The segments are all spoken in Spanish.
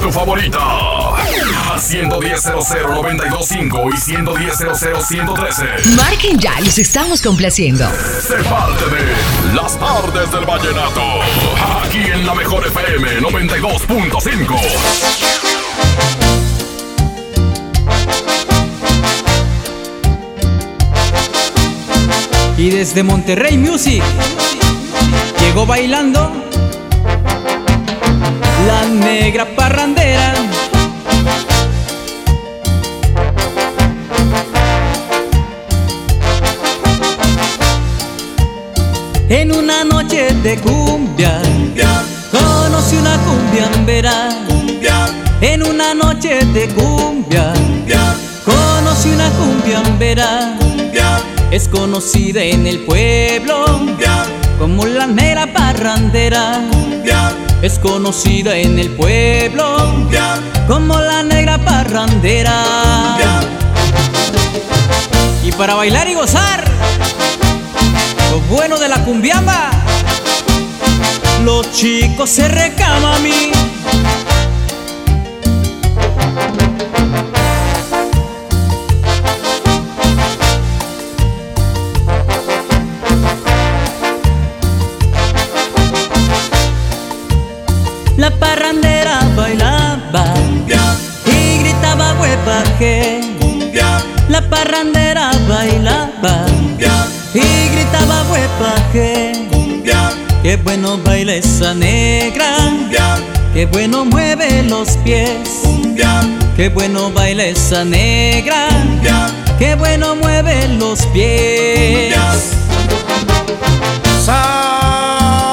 tu favorita. Al 110.00925 y 110.00113. Marquen ya, los estamos complaciendo. Sé parte de Las tardes del vallenato. Aquí en la mejor FM 92.5. Y desde Monterrey Music llegó bailando la negra parrandera. En una noche de cumbia, conocí una cumbiambera. En una noche de cumbia, conocí una cumbiambera. Es conocida en el pueblo como la negra parrandera. Es conocida en el pueblo como la negra parrandera. Y para bailar y gozar, lo bueno de la cumbiamba, los chicos se recaman a mí. Parrandera bailaba y gritaba huepaje. Qué bueno baila esa negra, qué bueno mueve los pies. Qué bueno baila esa negra, qué bueno mueve los pies. ¡Sabrosura!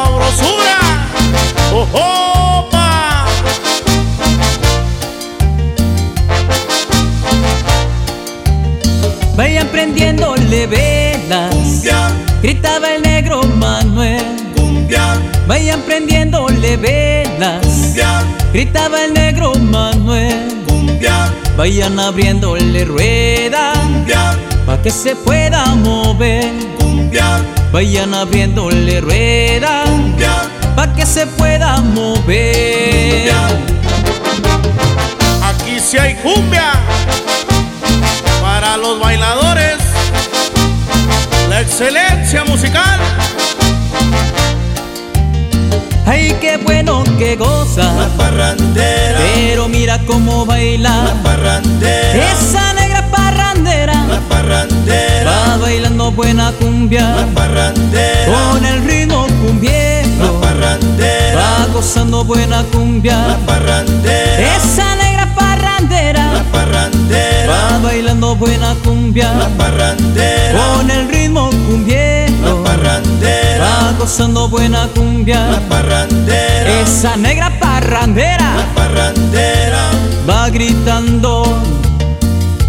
¡Opa! Vayan prendiéndole velas, gritaba el negro Manuel. Vayan prendiéndole velas, gritaba el negro Manuel. Vayan abriéndole rueda, pa' que se pueda mover. Vayan abriéndole rueda, pa' que se pueda mover. Aquí sí hay cumbia para los bailadores. La excelencia musical. Ay, qué bueno que goza. parrandera. Pero mira cómo baila. parrandera. Esa negra parrandera. parrandera. Va bailando buena cumbia. parrandera. Con el ritmo cumbiero. parrandera. Va gozando buena cumbia. parrandera. Esa negra parrandera. Va bailando buena cumbia. parrandera. Con el ritmo cumbiero. parrandera. Va gozando buena cumbia. parrandera. Esa negra parrandera. parrandera. Va gritando.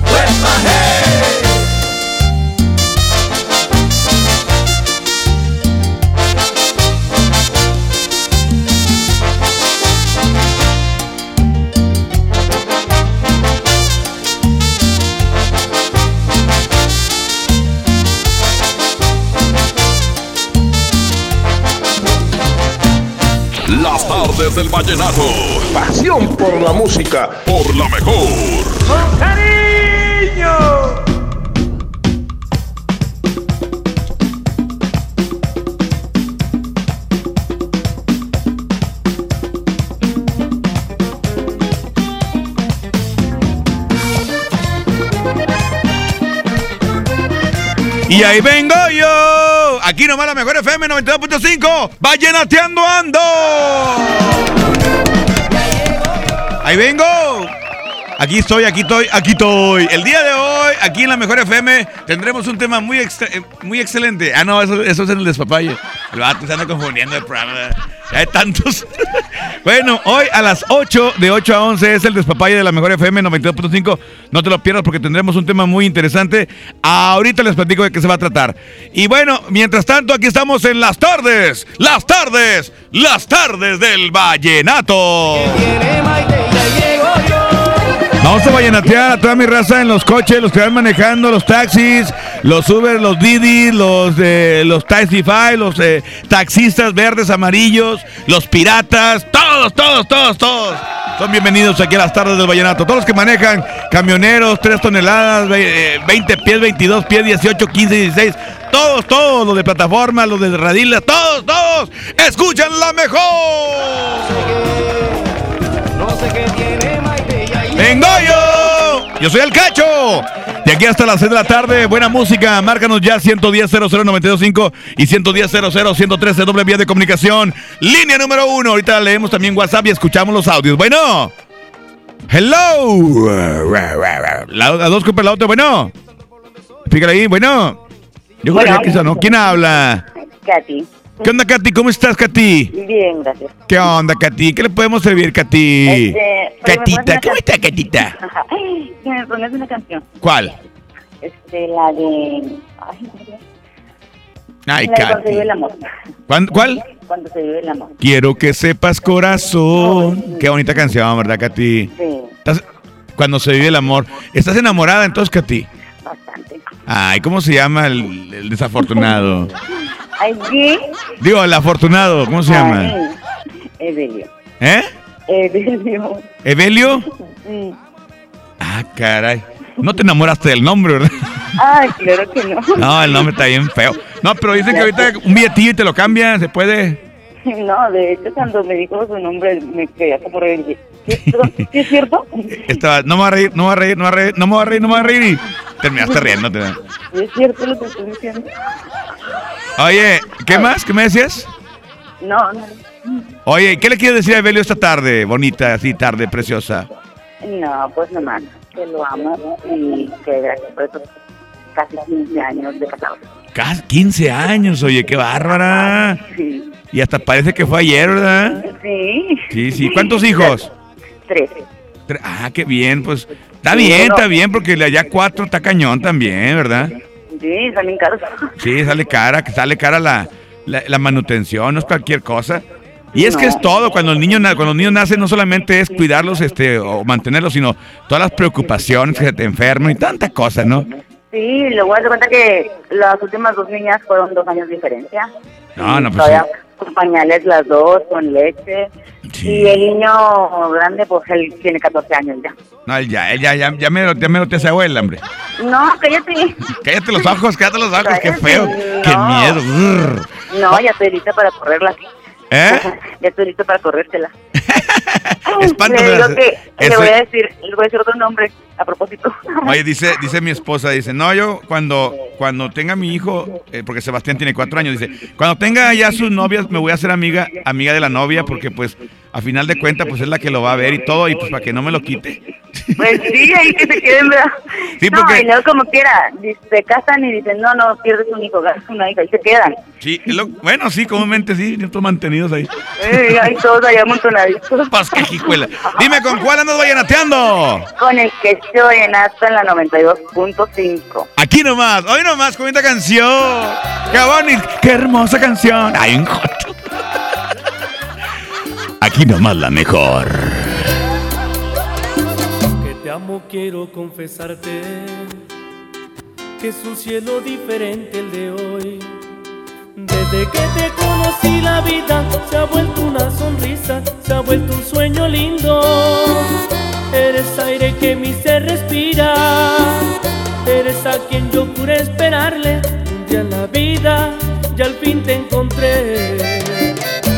Las tardes del vallenato. Pasión por la música. Por la mejor. Y ahí vengo yo. Aquí nomás la mejor FM 92.5. Vallenateando ando. Ahí vengo. Aquí estoy, aquí estoy, aquí estoy. El día de hoy, aquí en la Mejor FM, tendremos un tema muy, extra- eh, muy excelente. Ah, no, eso, eso es en el despapalle. El vato se anda confundiendo el programa. Ya hay tantos. bueno, hoy a las 8, de 8 a 11, es el despapalle de la Mejor FM 92.5. No te lo pierdas porque tendremos un tema muy interesante. Ahorita les platico de qué se va a tratar. Y bueno, mientras tanto, aquí estamos en las tardes. Las tardes. Las tardes del Vallenato. Vamos a vallenatear a toda mi raza en los coches, los que van manejando, los taxis, los Uber, los Didi, los de los Taxify, los eh, taxistas verdes, amarillos, los piratas, todos, todos, todos, todos. Son bienvenidos aquí a las tardes del vallenato. Todos los que manejan camioneros, 3 toneladas, ve- eh, 20 pies, 22 pies, 18, 15, 16. Todos, todos, los de plataforma, los de radilas, todos, todos. Escuchan la mejor. ¡Vengo yo! Yo soy el Cacho. De aquí hasta las 6 de la tarde, buena música. Márcanos ya 110 00925 y 110 00 113 doble vía de comunicación. Línea número uno. Ahorita leemos también WhatsApp y escuchamos los audios. Bueno. Hello. La, la dos copas la otra. Bueno. Fíjale ahí. Bueno. Yo creo que aquí sonó. ¿Quién habla? Katy. ¿Qué onda, Katy? ¿Cómo estás, Katy? Bien, gracias. ¿Qué onda, Katy? ¿Qué le podemos servir, Katy? Este, oye, ¿me pones Catita, ¿cómo está, Catita? Que me pones una canción. ¿Cuál? Este, la de. Ay. Ay, de Cuando se vive Katy. el amor. ¿Cuán- ¿Cuál? Cuando se vive el amor. Quiero que sepas, corazón. Qué bonita canción, ¿verdad, Katy? Sí, Estás- Cuando se vive el amor. ¿Estás enamorada entonces, Katy? bastante. Ay, ¿cómo se llama el, el desafortunado? Ay, ¿qué? Digo, el afortunado, ¿cómo se llama? Ay, Evelio. ¿Eh? Evelio. ¿Evelio? Mm. Ah, caray. No te enamoraste del nombre, ¿verdad? Ay, claro que no. No, el nombre está bien feo. No, pero dicen que ahorita un billetillo y te lo cambian, se puede. No, de hecho, cuando me dijo su nombre, me quedé como rebelde. ¿Sí, ¿sí es cierto? Estaba, no me voy a reír, no me voy a reír, no me voy a reír, no me voy a reír, no me voy a reír. Y terminaste riéndote. ¿Sí es cierto lo que estoy diciendo? Oye, ¿qué más? ¿Qué me decías? No, no. Oye, ¿qué le quieres decir a Evelio esta tarde? Bonita, así tarde, preciosa. No, pues nomás, que lo amo y que gracias por estos casi 15 años de casado. Casi 15 años, oye, qué bárbara. Sí. Y hasta parece que fue ayer, ¿verdad? Sí. Sí, sí. ¿Cuántos hijos? Tres. Tre- Ah, qué bien, pues. Está bien, está bien, porque allá cuatro está cañón también, ¿verdad? Sí, bien caros. Sí, sale cara, que sale cara la, la, la manutención, no es cualquier cosa. Y es que es todo, cuando el niño cuando los niños nacen no solamente es cuidarlos este o mantenerlos, sino todas las preocupaciones que se te enferman y tanta cosa, ¿no? Sí, luego de cuenta que las últimas dos niñas fueron dos años de diferencia. No, no, pues Todavía sí. Con pañales las dos, con leche. Sí. Y el niño grande, pues él tiene 14 años ya. No, él ya, él ya, ya, ya me lo, ya me lo te hace abuela, hombre. No, cállate. Cállate los ojos, cállate los ojos, qué feo, Cállate, qué no. miedo. Brr. No, ya estoy lista para correrla. ¿Eh? Ya estoy lista para corrértela. Espántame. Le voy a decir, le voy a decir otro nombre a propósito. Oye, dice, dice mi esposa, dice, no, yo cuando, cuando tenga mi hijo, eh, porque Sebastián tiene cuatro años, dice, cuando tenga ya sus novias, me voy a hacer amiga, amiga de la novia, porque pues, a final de cuentas, pues es la que lo va a ver y todo, y pues para que no me lo quite. Pues sí, ahí que se queden, ¿verdad? Sí, no, porque- y luego como quiera, se casan y dicen, no, no, pierdes un hijo, ganas una hija, y se quedan. Sí, lo- bueno, sí, comúnmente sí, estos mantenidos ahí. Eh, ahí todos allá amontonaditos. Qué hijuela. Dime, ¿con cuál andas vayaneteando? Con el que estoy en hasta en la 92.5. Aquí nomás, hoy nomás con esta canción. Qué bonita, qué hermosa canción. Ay, un joto. Aquí nomás la mejor. Que te amo quiero confesarte que es un cielo diferente el de hoy. Desde que te conocí la vida se ha vuelto una sonrisa, se ha vuelto un sueño lindo. Eres aire que mi ser respira, eres a quien yo pude esperarle. Un día en la vida ya al fin te encontré.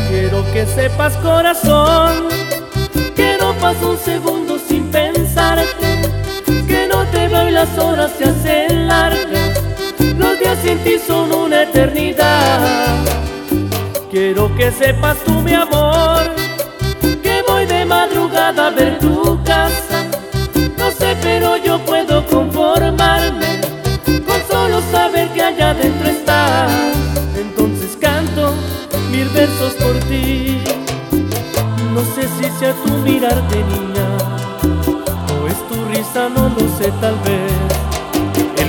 Quiero que sepas corazón que no paso un segundo sin pensarte, que no te veo y las horas se hacen largas, los días sin ti son una eternidad. Quiero que sepas tú, mi amor, que voy de madrugada a ver tu casa. No sé, pero yo puedo conformarme con solo saber que allá dentro estás. Entonces canto mil versos por ti. No sé si sea tu mirar de niña o es tu risa, no lo sé tal vez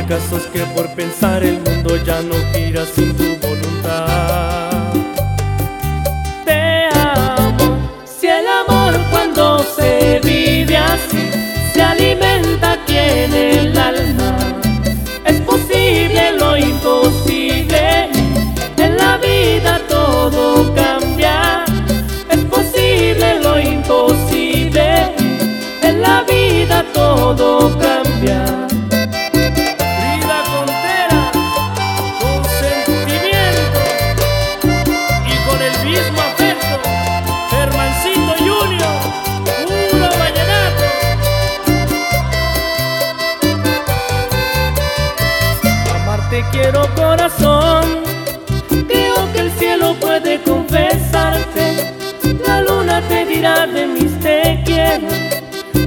el caso es que por pensar el mundo ya no gira sin tu voluntad. Te amo, si el amor cuando se vive así se alimenta en el alma.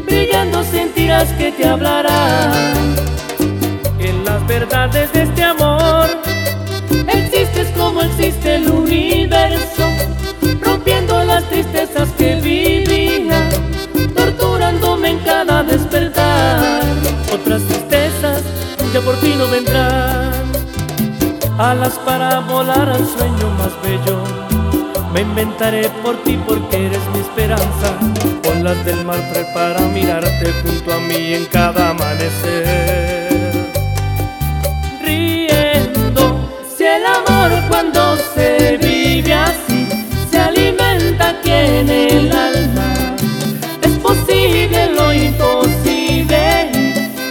Brillando sentirás que te hablará. En las verdades de este amor, existes como existe el universo, rompiendo las tristezas que vivía, torturándome en cada despertar. Otras tristezas ya por ti no vendrán, alas para volar al sueño más bello. Me inventaré por ti porque eres mi esperanza. Olas del mar prepara mirarte junto a mí en cada amanecer riendo. Si el amor cuando se vive así se alimenta aquí en el alma, es posible lo imposible.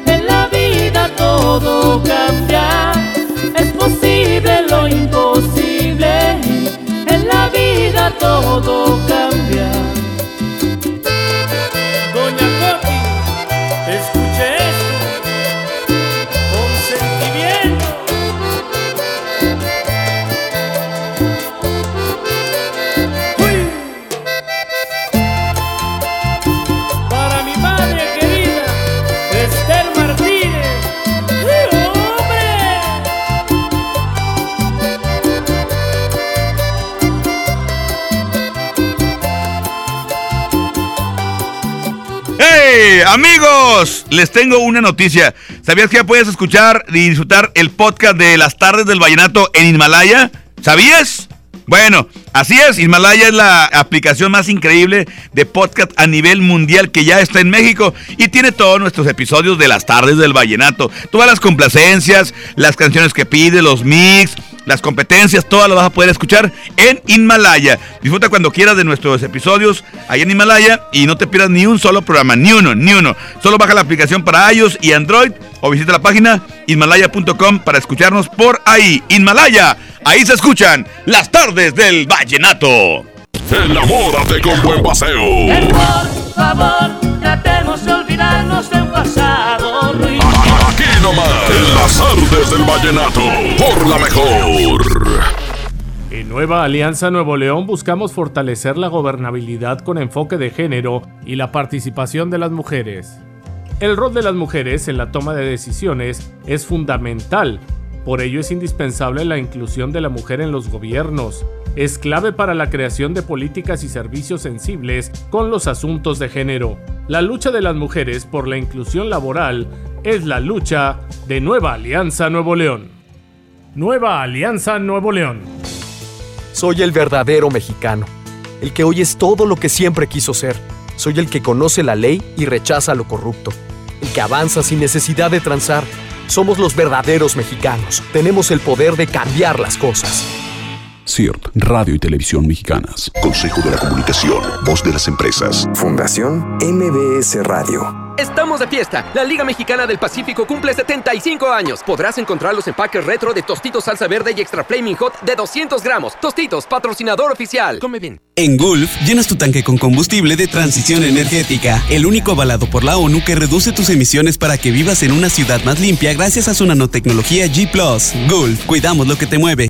En la vida todo cambia, es posible lo imposible. En la vida todo cambia. Amigos, les tengo una noticia. ¿Sabías que ya puedes escuchar y disfrutar el podcast de las tardes del vallenato en Himalaya? ¿Sabías? Bueno, así es, Himalaya es la aplicación más increíble de podcast a nivel mundial que ya está en México y tiene todos nuestros episodios de las tardes del vallenato. Todas las complacencias, las canciones que pide, los mix, las competencias, todas las vas a poder escuchar en Himalaya. Disfruta cuando quieras de nuestros episodios ahí en Himalaya y no te pierdas ni un solo programa, ni uno, ni uno. Solo baja la aplicación para iOS y Android o visita la página himalaya.com para escucharnos por ahí. Himalaya, ahí se escuchan las tardes del vallenato. Enamórate con buen paseo. Por favor, tratemos de olvidarnos del pasado ruido. Aquí nomás, en las tardes del vallenato, por la mejor. En Nueva Alianza Nuevo León buscamos fortalecer la gobernabilidad con enfoque de género y la participación de las mujeres. El rol de las mujeres en la toma de decisiones es fundamental, por ello es indispensable la inclusión de la mujer en los gobiernos. Es clave para la creación de políticas y servicios sensibles con los asuntos de género. La lucha de las mujeres por la inclusión laboral es la lucha de Nueva Alianza Nuevo León. Nueva Alianza Nuevo León. Soy el verdadero mexicano, el que hoy es todo lo que siempre quiso ser. Soy el que conoce la ley y rechaza lo corrupto, el que avanza sin necesidad de transar. Somos los verdaderos mexicanos. Tenemos el poder de cambiar las cosas. CIRT, Radio y Televisión Mexicanas. Consejo de la Comunicación, voz de las empresas. Fundación MBS Radio. Estamos de fiesta. La Liga Mexicana del Pacífico cumple 75 años. Podrás encontrar los empaques retro de Tostitos Salsa Verde y Extra Flaming Hot de 200 gramos. Tostitos, patrocinador oficial. Come bien. En Gulf, llenas tu tanque con combustible de transición energética, el único avalado por la ONU que reduce tus emisiones para que vivas en una ciudad más limpia gracias a su nanotecnología G ⁇ Gulf, cuidamos lo que te mueve.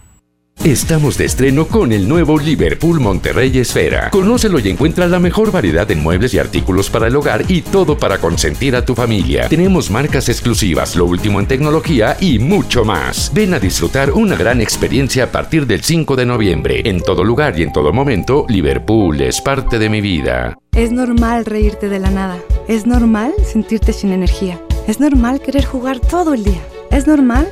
Estamos de estreno con el nuevo Liverpool Monterrey Esfera. Conócelo y encuentra la mejor variedad en muebles y artículos para el hogar y todo para consentir a tu familia. Tenemos marcas exclusivas, lo último en tecnología y mucho más. Ven a disfrutar una gran experiencia a partir del 5 de noviembre. En todo lugar y en todo momento, Liverpool es parte de mi vida. Es normal reírte de la nada. Es normal sentirte sin energía. Es normal querer jugar todo el día. Es normal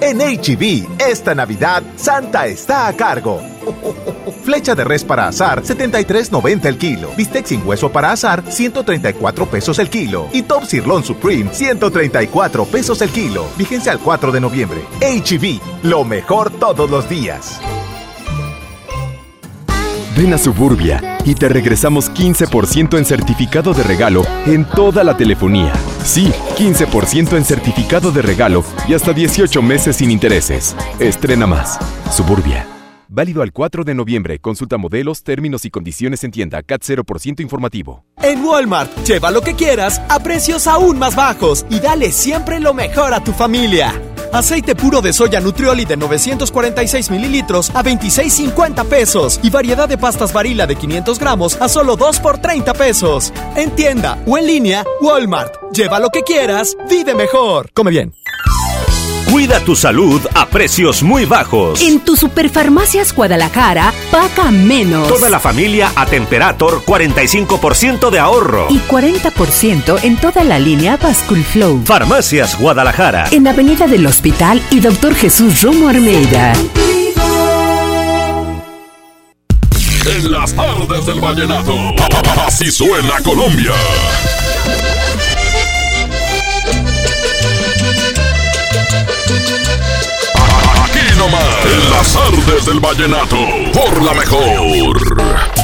En HB, esta Navidad, Santa está a cargo. Flecha de res para azar, 73.90 el kilo. Bistec sin hueso para azar, 134 pesos el kilo. Y Top Sirloin Supreme, 134 pesos el kilo. Vigencia al 4 de noviembre. HB, lo mejor todos los días. Ven a Suburbia y te regresamos 15% en certificado de regalo en toda la telefonía. Sí, 15% en certificado de regalo y hasta 18 meses sin intereses. Estrena más. Suburbia. Válido al 4 de noviembre. Consulta modelos, términos y condiciones en tienda. CAT 0% informativo. En Walmart, lleva lo que quieras a precios aún más bajos y dale siempre lo mejor a tu familia. Aceite puro de soya Nutrioli de 946 mililitros a 26,50 pesos. Y variedad de pastas varila de 500 gramos a solo 2 por 30 pesos. En tienda o en línea, Walmart. Lleva lo que quieras, vive mejor. Come bien. Cuida tu salud a precios muy bajos. En tu Superfarmacias Guadalajara, paga menos. Toda la familia a Temperator, 45% de ahorro. Y 40% en toda la línea Bascul Flow. Farmacias Guadalajara. En Avenida del Hospital y Doctor Jesús Romo Armeida. En las tardes del vallenato. Así suena Colombia. En las tardes del vallenato, por la mejor.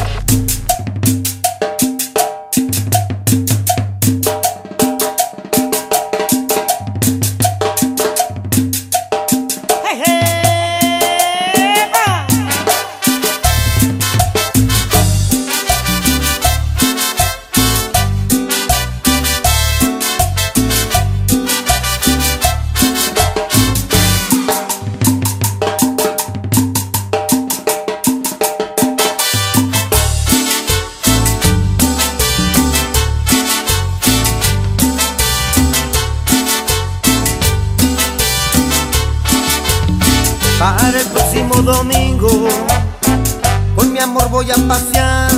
Amor voy a pasear,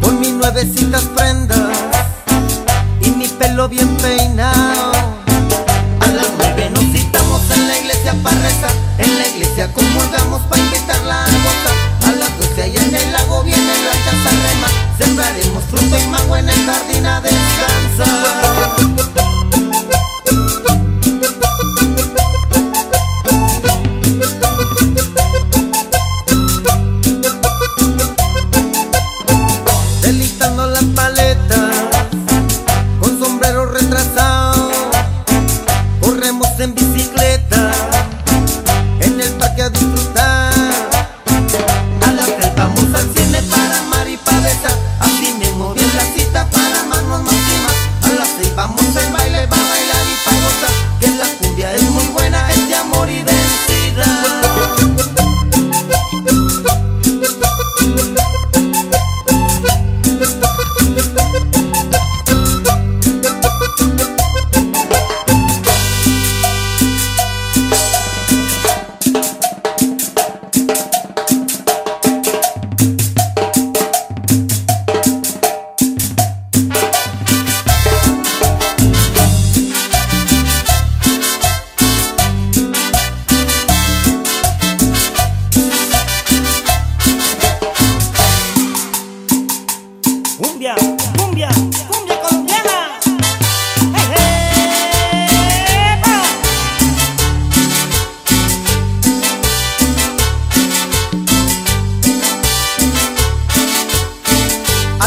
con mis nuevecitas prendas y mi pelo bien peinado. A las nueve nos citamos en la iglesia para rezar, en la iglesia comulgamos para invitarla a gozar. A las doce allá en el lago viene la chazarrema, sembraremos fruto y mango en el jardín a descansar.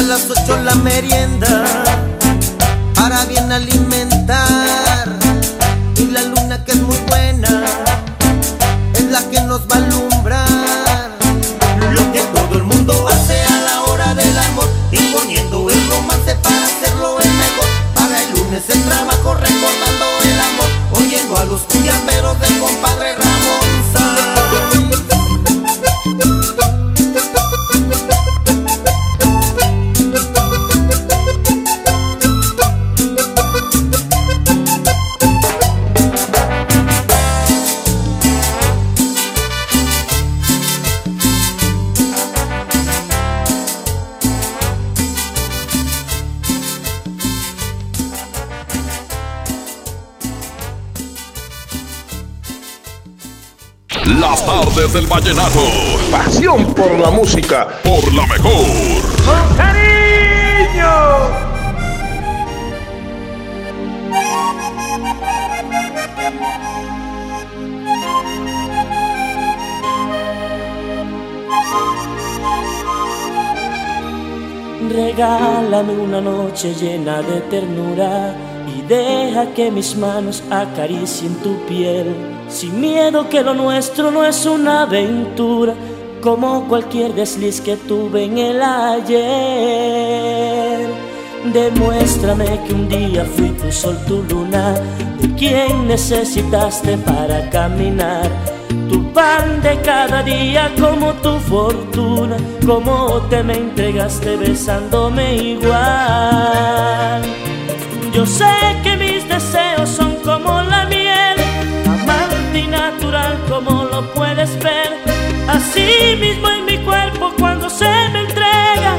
A las ocho la merienda para bien alimentar. Y la luna que es muy buena es la que nos va a alumbrar. Lo que todo el mundo hace a la hora del amor imponiendo el romance para hacerlo el mejor. Para el lunes el trabajo recordando el amor oyendo a los cuyamberos del compadre Las tardes del vallenato. Pasión por la música. Por la mejor. ¡Con cariño! Regálame una noche llena de ternura y deja que mis manos acaricien tu piel. Sin miedo que lo nuestro no es una aventura, como cualquier desliz que tuve en el ayer. Demuéstrame que un día fui tu sol, tu luna, de quien necesitaste para caminar. Tu pan de cada día como tu fortuna, como te me entregaste besándome igual. Yo sé que mis deseos como lo puedes ver. Así mismo en mi cuerpo cuando se me entrega,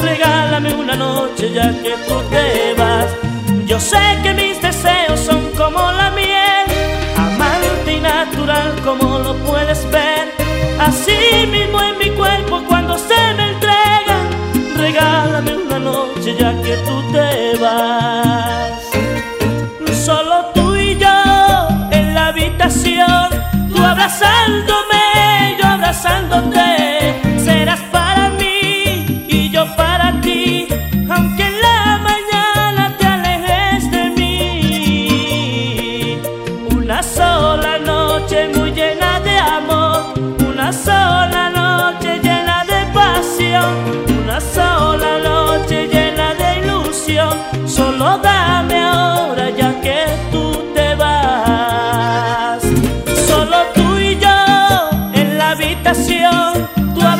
regálame una noche ya que tú te vas. Yo sé que mis deseos son como la miel, amante y natural como lo puedes ver. Así mismo en mi cuerpo cuando se me abrazándome, yo abrazándote.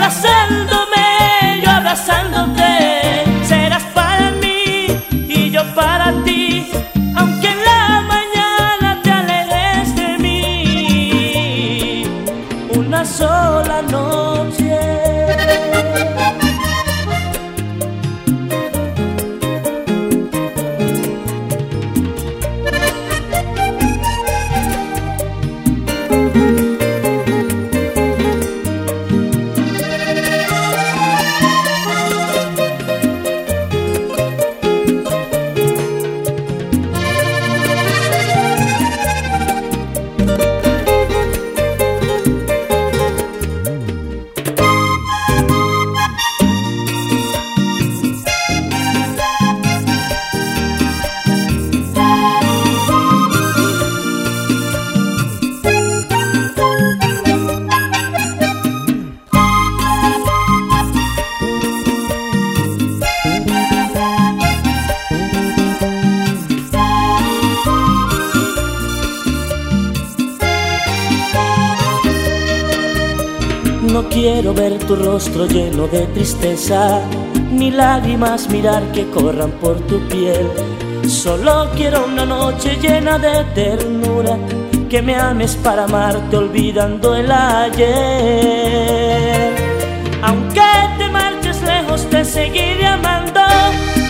Tú abrazándome, lleno de tristeza, ni lágrimas mirar que corran por tu piel. Solo quiero una noche llena de ternura, que me ames para amarte olvidando el ayer. Aunque te marches lejos te seguiré amando,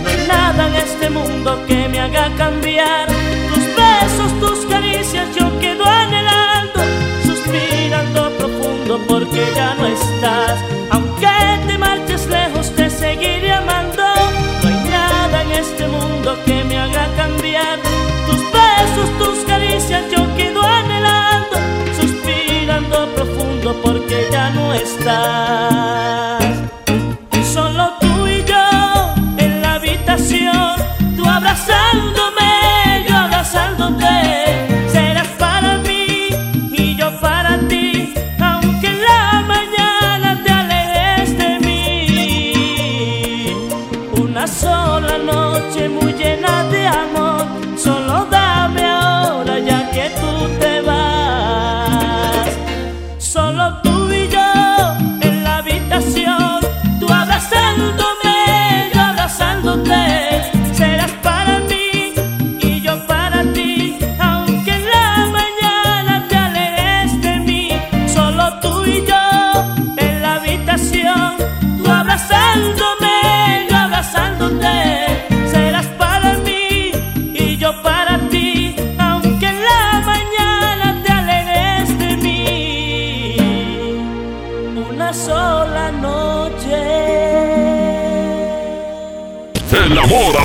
no hay nada en este mundo que me haga cambiar. Tus besos, tus caricias yo quedo anhelando, suspirando profundo porque ya no estás seguiré amando. No hay nada en este mundo que me haga cambiar. Tus besos, tus caricias, yo quedo anhelando, suspirando profundo porque ya no estás.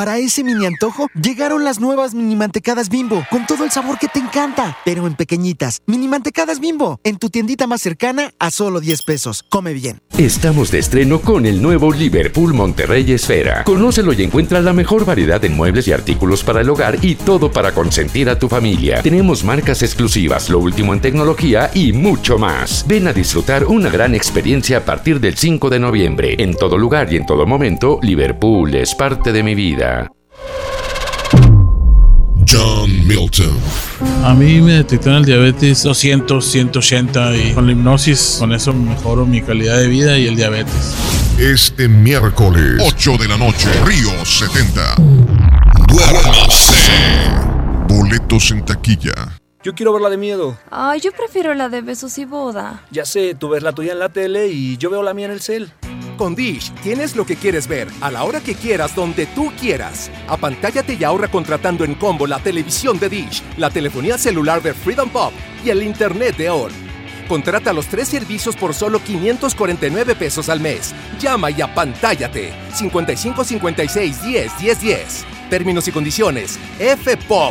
Para ese mini antojo, llegaron las nuevas mini mantecadas bimbo, con todo el sabor que te encanta, pero en pequeñitas. Mini mantecadas bimbo, en tu tiendita más cercana a solo 10 pesos. Come bien. Estamos de estreno con el nuevo Liverpool Monterrey Esfera. Conócelo y encuentra la mejor variedad en muebles y artículos para el hogar y todo para consentir a tu familia. Tenemos marcas exclusivas, lo último en tecnología y mucho más. Ven a disfrutar una gran experiencia a partir del 5 de noviembre. En todo lugar y en todo momento, Liverpool es parte de mi vida. John Milton. A mí me detectaron el diabetes 200, 180 y con la hipnosis, con eso mejoro mi calidad de vida y el diabetes. Este miércoles, 8 de la noche, Río 70. Duérmase. Boletos en taquilla. Yo quiero ver la de miedo. Ay, yo prefiero la de besos y boda. Ya sé, tú ves la tuya en la tele y yo veo la mía en el cel. Con Dish tienes lo que quieres ver, a la hora que quieras, donde tú quieras. Apantállate y ahorra contratando en combo la televisión de Dish, la telefonía celular de Freedom Pop y el internet de ON. Contrata los tres servicios por solo 549 pesos al mes. Llama y apantállate. 55 56 10 10 10. Términos y condiciones. fpop.com.mx.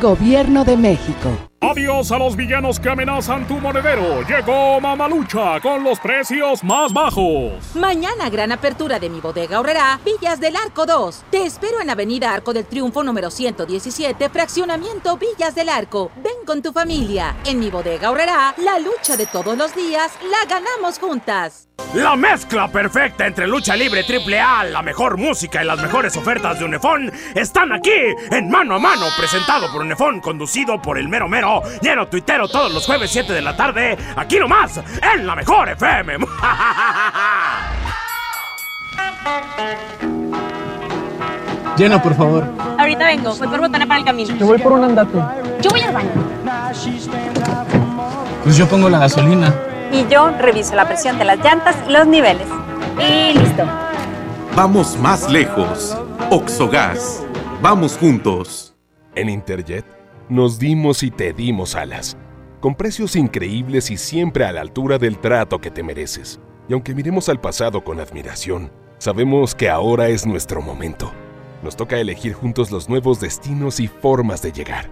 Gobierno de México. Adiós a los villanos que amenazan tu monedero. Llegó Mamalucha con los precios más bajos. Mañana gran apertura de mi bodega ahorrará Villas del Arco 2. Te espero en Avenida Arco del Triunfo número 117, fraccionamiento Villas del Arco. Ven con tu familia. En mi bodega ahorrará la lucha de todos los días la ganamos juntas. La mezcla perfecta entre lucha libre AAA, la mejor música y las mejores ofertas de Unefón están aquí en Mano a Mano, presentado por Unefón, conducido por el mero mero, lleno tuitero todos los jueves 7 de la tarde, aquí nomás, en la mejor FM. Lleno, por favor. Ahorita vengo, voy por botana para el camino. Yo voy por un andate. Yo voy al baño. Pues yo pongo la gasolina. Y yo reviso la presión de las llantas y los niveles. Y listo. Vamos más lejos. Oxogas. Vamos juntos. En Interjet nos dimos y te dimos alas, con precios increíbles y siempre a la altura del trato que te mereces. Y aunque miremos al pasado con admiración, sabemos que ahora es nuestro momento. Nos toca elegir juntos los nuevos destinos y formas de llegar.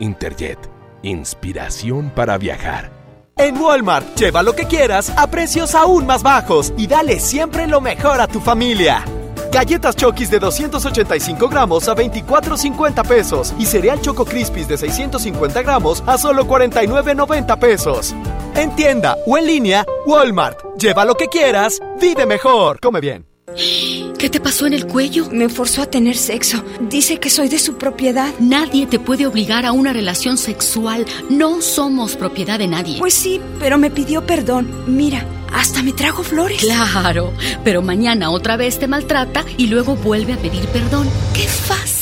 Interjet, inspiración para viajar. En Walmart, lleva lo que quieras a precios aún más bajos y dale siempre lo mejor a tu familia. Galletas Chokis de 285 gramos a 24.50 pesos. Y cereal Choco Crispies de 650 gramos a solo 49.90 pesos. En tienda o en línea, Walmart. Lleva lo que quieras, vive mejor. Come bien. ¿Qué te pasó en el cuello? Me forzó a tener sexo. Dice que soy de su propiedad. Nadie te puede obligar a una relación sexual. No somos propiedad de nadie. Pues sí, pero me pidió perdón. Mira, hasta me trajo flores. Claro, pero mañana otra vez te maltrata y luego vuelve a pedir perdón. ¡Qué fácil!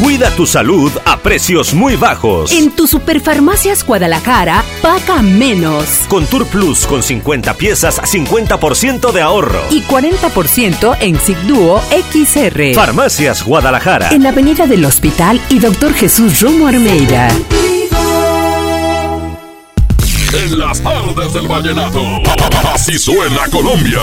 Cuida tu salud a precios muy bajos. En tu Superfarmacias Guadalajara, paga menos. Con Tour Plus con 50 piezas, 50% de ahorro. Y 40% en Sigduo XR. Farmacias Guadalajara. En la Avenida del Hospital y Doctor Jesús Romo Armeida. En las tardes del vallenato, así suena Colombia.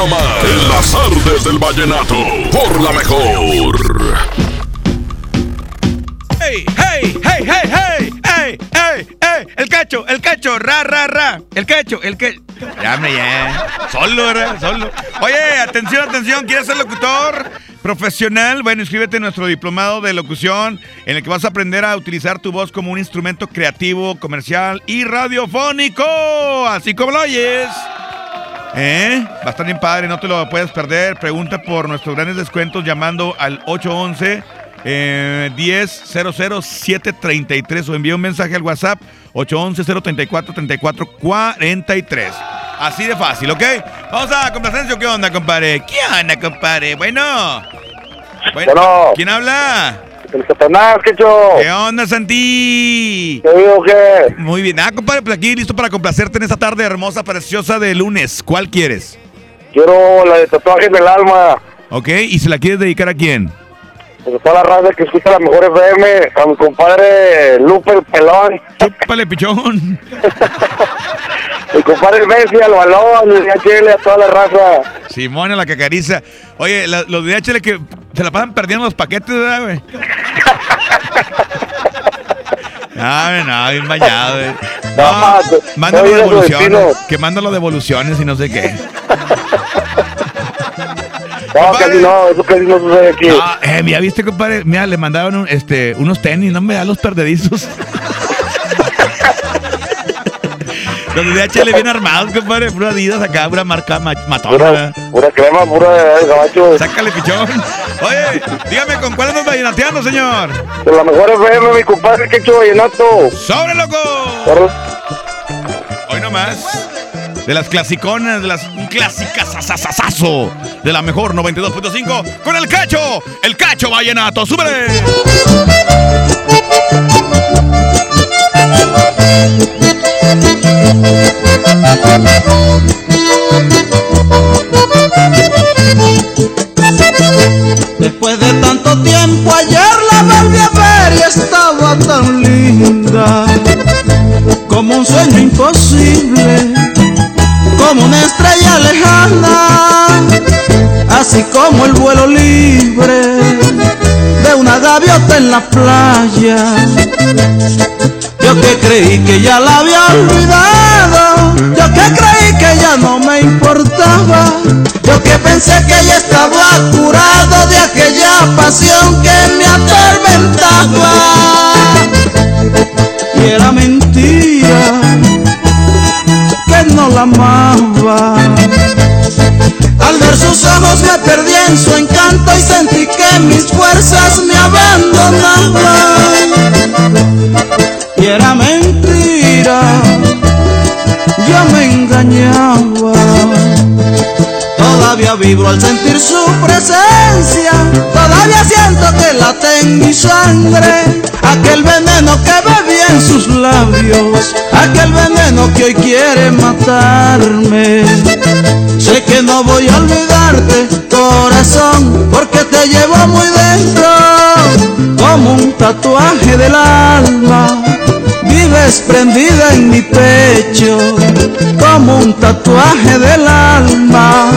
En las tardes del vallenato, por la mejor. ¡Hey, hey, hey, hey, hey! ¡Hey, hey, hey! El cacho, el cacho, ra, ra, ra. El cacho, el que. Ya me ya. Solo. Solo. Oye, atención, atención. ¿Quieres ser locutor? Profesional, bueno, inscríbete en nuestro diplomado de locución en el que vas a aprender a utilizar tu voz como un instrumento creativo, comercial y radiofónico, así como lo oyes. ¿Eh? Va a estar bien padre, no te lo puedes perder. Pregunta por nuestros grandes descuentos llamando al 811 eh, 10 733 o envía un mensaje al WhatsApp 811 034 34 43. Así de fácil, ¿ok? Vamos a complacencia, ¿qué onda, compadre? ¿Qué onda, compadre? Bueno. Bueno, Bueno. ¿quién habla? El Satanás, ¿qué show? ¿Qué onda, Santi? ¿Qué digo qué? Muy bien. Ah, compadre, pues aquí listo para complacerte en esta tarde hermosa, preciosa de lunes. ¿Cuál quieres? Quiero la de tatuaje en el alma. ¿Ok? ¿Y se la quieres dedicar a quién? Pues a toda la raza que escucha la mejor FM, a mi compadre Lupe el Pelón, Chúpale, pichón. mi compadre Messi, al balón, el DHL, a toda la raza. Simón, a la cacariza. Oye, la- los de HL que se la pasan perdiendo los paquetes, ¿verdad, güey? Ah, no, bien bañado, güey. No, mándalo devoluciones. Que mándalo de devoluciones y no sé qué. No, casi no, eso casi no sucede aquí. Eh, mira, viste, compadre. Mira, le mandaron un- este, unos tenis, no me da los perdedizos. los de DHL bien armados, compadre. Pura Adidas acá, pura marca ma- matona. Pura crema, pura de gabacho. Sácale, pichón. Oye, dígame, ¿con cuál andas vallenateando, señor? De la mejor FM, mi compadre, que hecho vallenato. ¡Sobre, loco! Hoy nomás. De las clasiconas, de las clásicas sasasasazo de la mejor 92.5 con el cacho, el cacho vallenato, súbele. Después de tanto tiempo ayer la volví a ver y estaba tan linda Como un sueño imposible Como una estrella lejana Así como el vuelo libre De una gaviota en la playa Yo que creí que ya la había olvidado. Yo que creí que ya no me importaba. Yo que pensé que ya estaba curado de aquella pasión que me atormentaba. Y era mentira que no la amaba. Al ver sus ojos me perdí en su encanto y sentí que mis fuerzas me abandonaban y era mentira, yo me engañaba. Todavía vibro al sentir su presencia, todavía siento que late en mi sangre, aquel veneno que bebí en sus labios, aquel veneno que hoy quiere matarme. Sé que no voy a olvidarte, corazón, porque te llevo muy dentro, como un tatuaje del alma, vives prendida en mi pecho. Como un tatuaje del alma,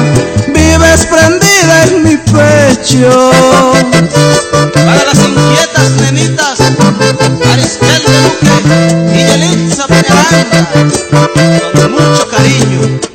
vives prendida en mi pecho. Para las inquietas nenitas, Aristel de Luque y Yelitza Peñaranda, con mucho cariño.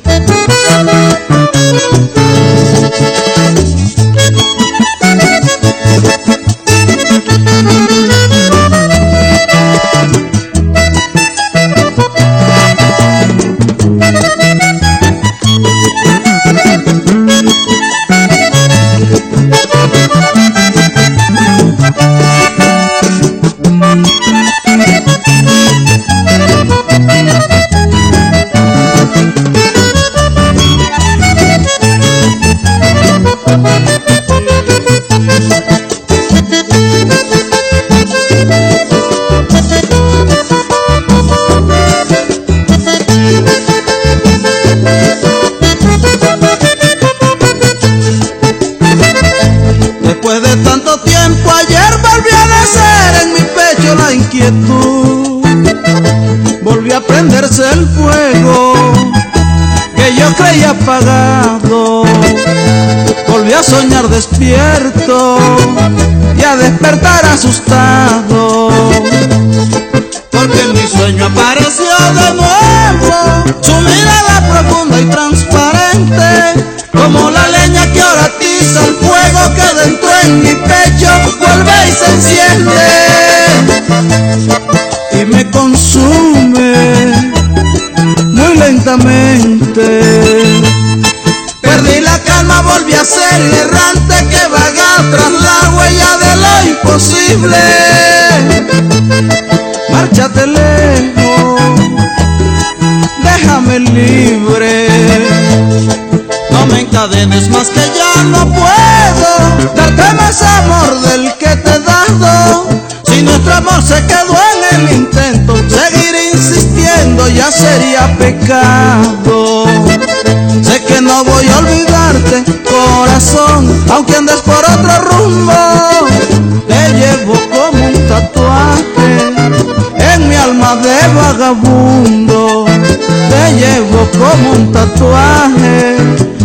Y a despertar asustado. Encadenes más que ya no puedo darte más amor del que te he dado. Si nuestro amor se quedó en el intento, seguir insistiendo ya sería pecado. Sé que no voy a olvidarte, corazón, aunque andes por otro rumbo. Te llevo como un tatuaje en mi alma de vagabundo. Te llevo como un tatuaje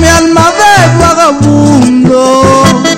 mi alma de vagabundo.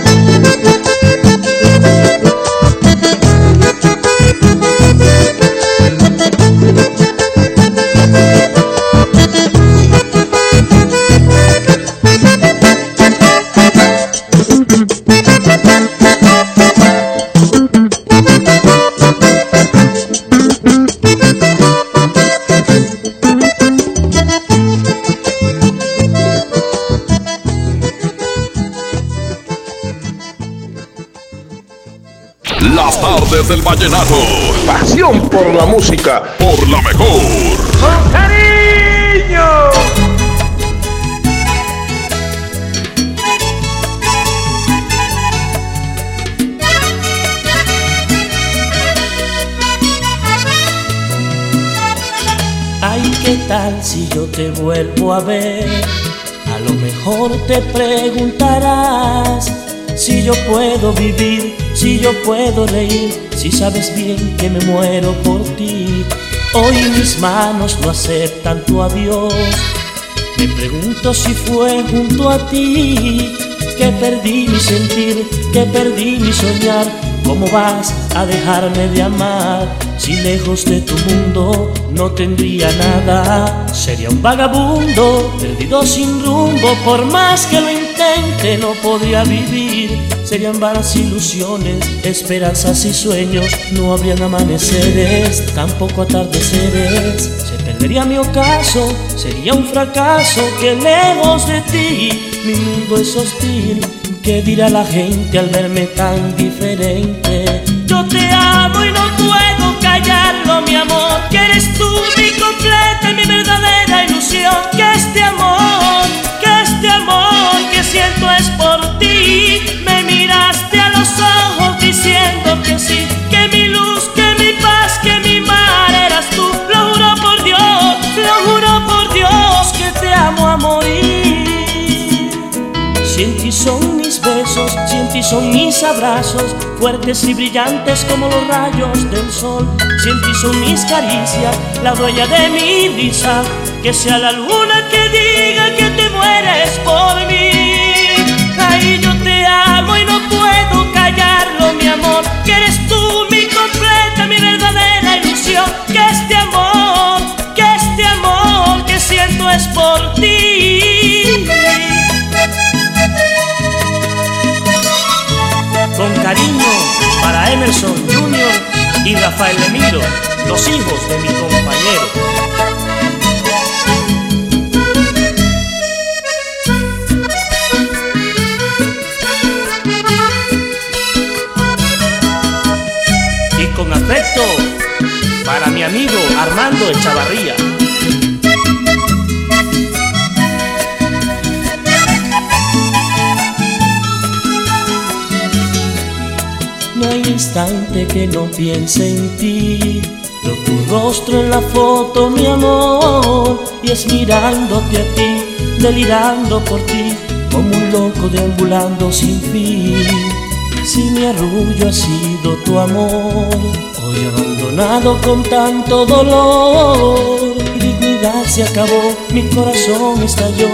Del vallenato. Pasión por la música. Por la mejor. ¡Con cariño! Ay, ¿qué tal si yo te vuelvo a ver? A lo mejor te preguntarás si yo puedo vivir, si yo puedo reír, si sabes bien que me muero por ti. Hoy mis manos no aceptan tu adiós. Me pregunto si fue junto a ti que perdí mi sentir, que perdí mi soñar. ¿Cómo vas a dejarme de amar? Si lejos de tu mundo no tendría nada, sería un vagabundo, perdido sin rumbo, por más que lo no podría vivir. Serían vanas ilusiones, esperanzas y sueños, no habrían amaneceres, tampoco atardeceres. Se perdería mi ocaso, sería un fracaso que lejos de ti mi mundo es hostil. ¿Qué dirá la gente al verme tan diferente? Yo te amo y no puedo callarlo, mi amor. Que eres tú siento es por ti. Me miraste a los ojos diciendo que sí. Que mi luz, que mi paz, que mi mar eras tú. Lo juro por Dios, lo juro por Dios que te amo a morir. Si en ti son mis besos, si en ti son mis abrazos, fuertes y brillantes como los rayos del sol. Si en ti son mis caricias, la dueña de mi risa, que sea la luna que diga que te mueres por mí. que eres tú mi completa, mi verdadera ilusión, que este amor, que este amor que siento es por ti. Con cariño para Emerson Jr. y Rafael Emiro, los hijos de mi compañero. Mi amigo Armando Echavarría. No hay instante que no piense en ti. Veo tu rostro en la foto, mi amor, y es mirándote a ti, delirando por ti, como un loco deambulando sin fin. Si mi arrullo ha sido tu amor, abandonado con tanto dolor, mi dignidad se acabó, mi corazón estalló,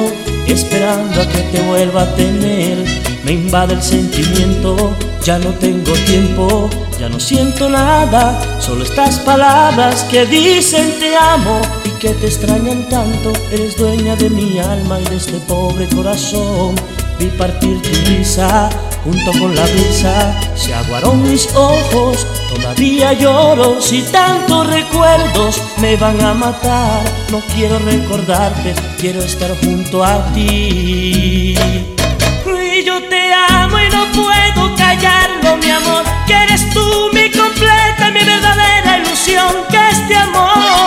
esperando a que te vuelva a tener. Me invade el sentimiento, ya no tengo tiempo, ya no siento nada, solo estas palabras que dicen te amo y que te extrañan tanto. Eres dueña de mi alma y de este pobre corazón. Vi partir tu risa junto con la brisa, se aguaron mis ojos, todavía lloro si tantos recuerdos me van a matar. No quiero recordarte, quiero estar junto a ti. Y yo te amo y no puedo callarlo, mi amor. Que eres tú mi completa, mi verdadera ilusión. Que este amor,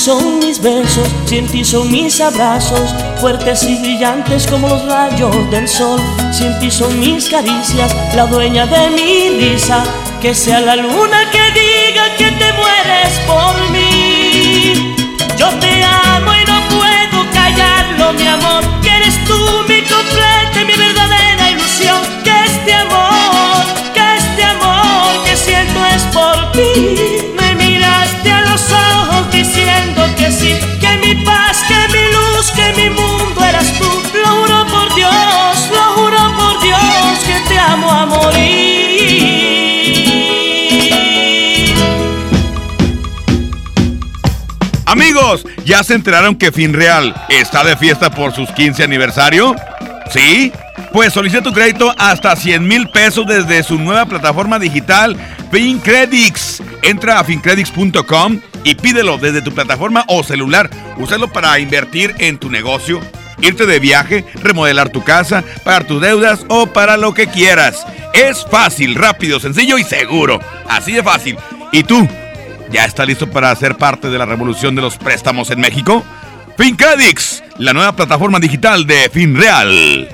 son mis besos, si en ti son mis abrazos, fuertes y brillantes como los rayos del sol. Si en ti son mis caricias, la dueña de mi risa, que sea la luna que diga que te mueres por mí. Amigos, ¿ya se enteraron que Finreal está de fiesta por sus 15 aniversario? ¿Sí? Pues solicita tu crédito hasta 100 mil pesos desde su nueva plataforma digital FinCredits. Entra a fincredits.com y pídelo desde tu plataforma o celular. Úsalo para invertir en tu negocio, irte de viaje, remodelar tu casa, pagar tus deudas o para lo que quieras. Es fácil, rápido, sencillo y seguro. Así de fácil. ¿Y tú? ¿Ya está listo para ser parte de la revolución de los préstamos en México? FinCredits, la nueva plataforma digital de FinReal.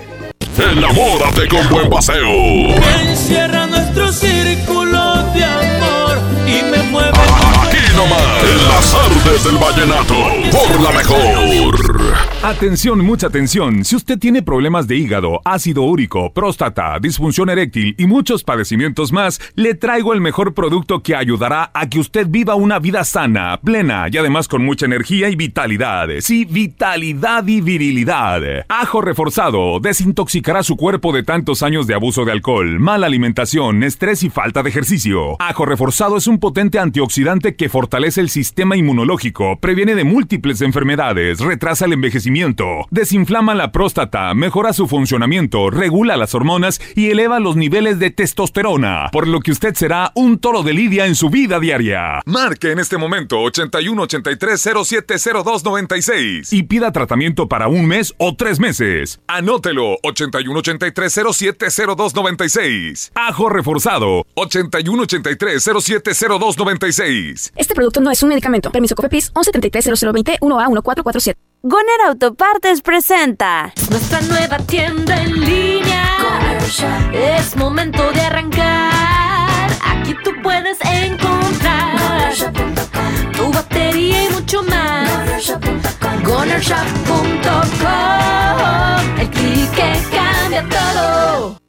Enamórate con buen paseo. Encierra nuestro círculo de amor y me mueve. Aquí nomás, las artes del vallenato, por la mejor. Atención, mucha atención. Si usted tiene problemas de hígado, ácido úrico, próstata, disfunción eréctil y muchos padecimientos más, le traigo el mejor producto que ayudará a que usted viva una vida sana, plena y además con mucha energía y vitalidad. Sí, vitalidad y virilidad. Ajo reforzado desintoxicará su cuerpo de tantos años de abuso de alcohol, mala alimentación, estrés y falta de ejercicio. Ajo reforzado es un potente antioxidante que fortalece el sistema inmunológico, previene de múltiples enfermedades, retrasa el envejecimiento, desinflama la próstata, mejora su funcionamiento, regula las hormonas y eleva los niveles de testosterona, por lo que usted será un toro de lidia en su vida diaria. Marque en este momento 81 83 07 02 96 y pida tratamiento para un mes o tres meses. Anótelo 81 83 07 02 96. Ajo reforzado 81 83 07 02 96. Este producto no es un medicamento. Permiso COFEPRIS 1133 1A 1447. Goner Autopartes presenta Nuestra nueva tienda en línea. Es momento de arrancar. Aquí tú puedes encontrar tu batería y mucho más. Gonershop.com el clic que cambia todo.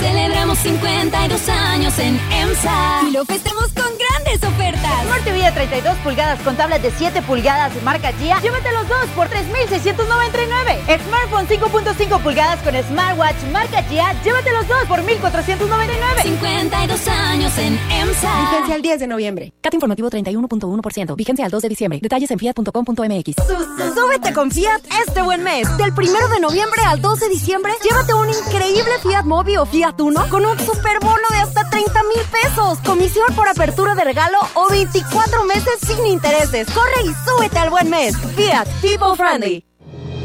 Celebramos 52 años en EMSA y lo festejamos con grandes ofertas. Smart TV de 32 pulgadas con tablet de 7 pulgadas de marca GIA. Llévate los dos por 3,699. Smartphone 5.5 pulgadas con smartwatch marca GIA. Llévate los dos por 1,499. 52 años en EMSA. Vigencia al 10 de noviembre. Cat informativo 31.1%. Vigencia al 2 de diciembre. Detalles en fiat.com.mx. Súbete con Fiat este buen mes. Del 1 de noviembre al 2 de diciembre, llévate un increíble Fiat Mobi o Fiat Con un superbono de hasta 30 mil pesos. Comisión por apertura de regalo o 24 meses sin intereses. Corre y súbete al buen mes. Fiat People Friendly.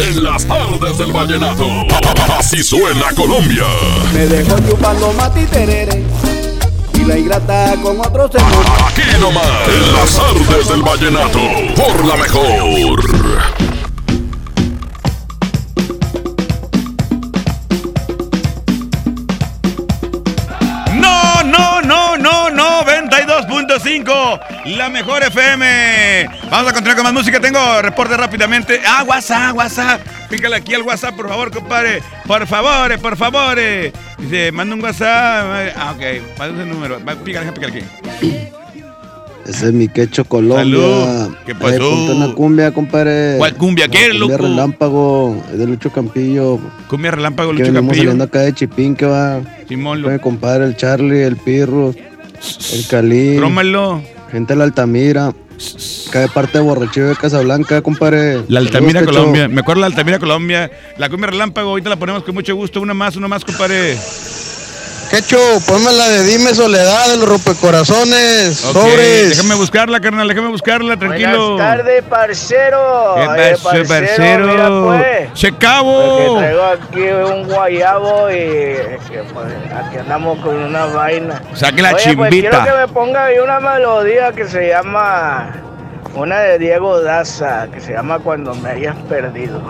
En las tardes del vallenato. Así suena Colombia. Me dejó chupando mati terere. Y la ingrata con otro señor. Aquí nomás. En las tardes del vallenato. Por la mejor. 92.5. La mejor FM. Vamos a continuar con más música. Tengo reporte rápidamente. Ah, WhatsApp, WhatsApp. Pícale aquí al WhatsApp, por favor, compadre. Por favor, por favor. Dice, manda un WhatsApp. Ah, ok. Manda ese número. Pícale, pícale aquí. Ese es mi quecho Colombia. Salud. ¿Qué pasó? Eh, una cumbia, compadre. ¿Cuál cumbia? ¿Qué, Cumbia loco? relámpago, es de Lucho Campillo. Cumbia relámpago, Que Lucho venimos Campillo. saliendo acá de Chipín, que va. Simón, Mi compadre, el Charlie, el Pirro, el Cali. Crómalo. Gente de la Altamira. Acá de parte de Borrachillo de Casablanca, compadre. La Altamira. Colombia. Me acuerdo de la Altamira, Colombia. La cumbia relámpago, ahorita la ponemos con mucho gusto. Una más, una más, compadre. Quecho, ponme la de Dime Soledad de los rompecorazones. Ok, Sobres. Déjame buscarla, carnal, déjame buscarla, tranquilo. Buenas tardes, parcero. ¿Qué Eh, pasó, parcero? Mira, pues. ¡Se cabo! Porque traigo aquí un guayabo y que, pues, aquí andamos con una vaina. Saque la Oye, Pues, chimbita. quiero que me ponga ahí una melodía que se llama, una de Diego Daza, que se llama Cuando me hayas perdido.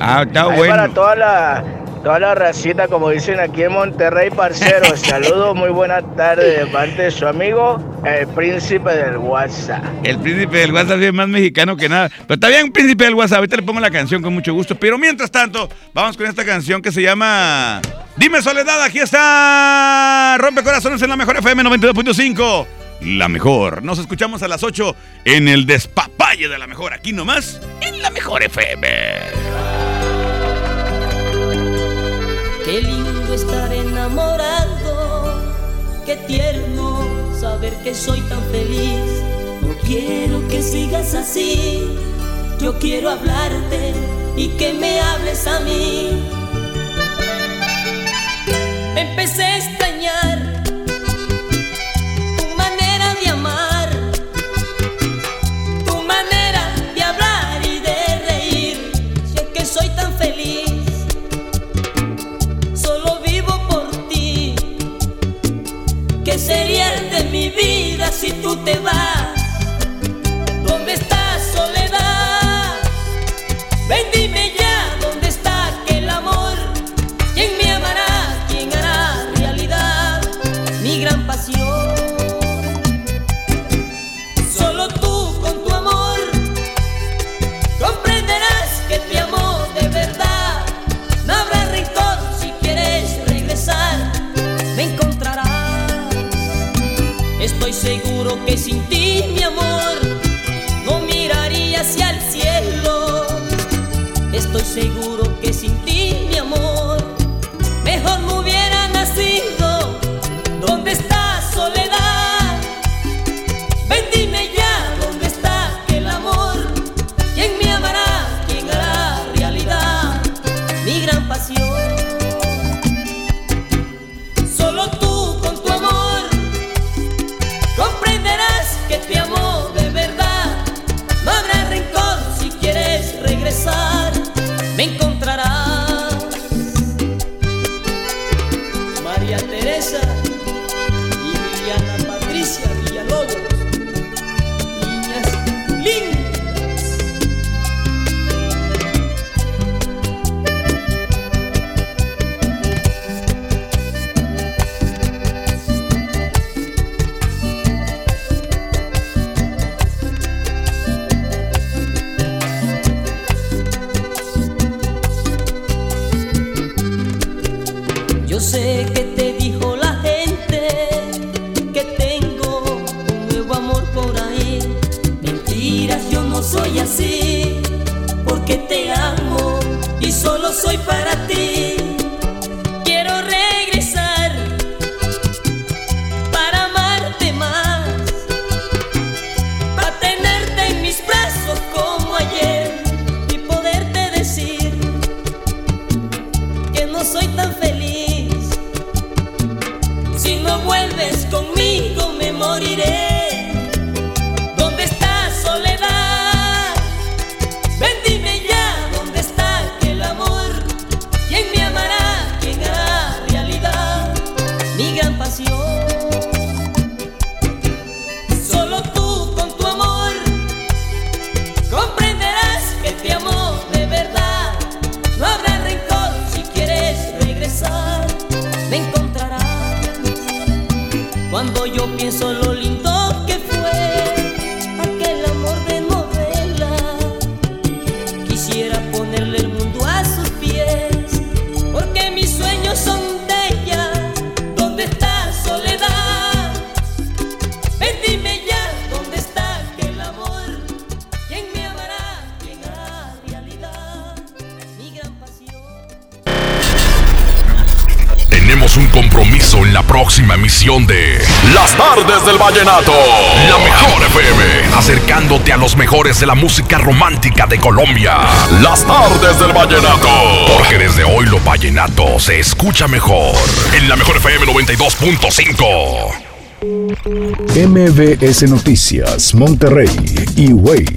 Ah, está Ahí bueno. Para toda la, toda la racita, como dicen aquí en Monterrey, parceros. Saludos, muy buena tarde de parte de su amigo, el príncipe del WhatsApp. El príncipe del WhatsApp es más mexicano que nada. Pero está bien, príncipe del WhatsApp. Ahorita le pongo la canción con mucho gusto. Pero mientras tanto, vamos con esta canción que se llama Dime Soledad. Aquí está Rompe Corazones en la mejor FM 92.5. La mejor. Nos escuchamos a las 8 en el despapalle de la mejor. Aquí nomás en la mejor FM. Qué lindo estar enamorado, qué tierno saber que soy tan feliz. No quiero que sigas así, yo quiero hablarte y que me hables a mí. Empecé a extrañar ¿Qué sería de mi vida si tú te vas? Soy para ti. Tardes del Vallenato. La mejor FM, acercándote a los mejores de la música romántica de Colombia. Las Tardes del Vallenato. Porque desde hoy lo vallenato se escucha mejor. En la mejor FM 92.5. MBS Noticias, Monterrey y Way.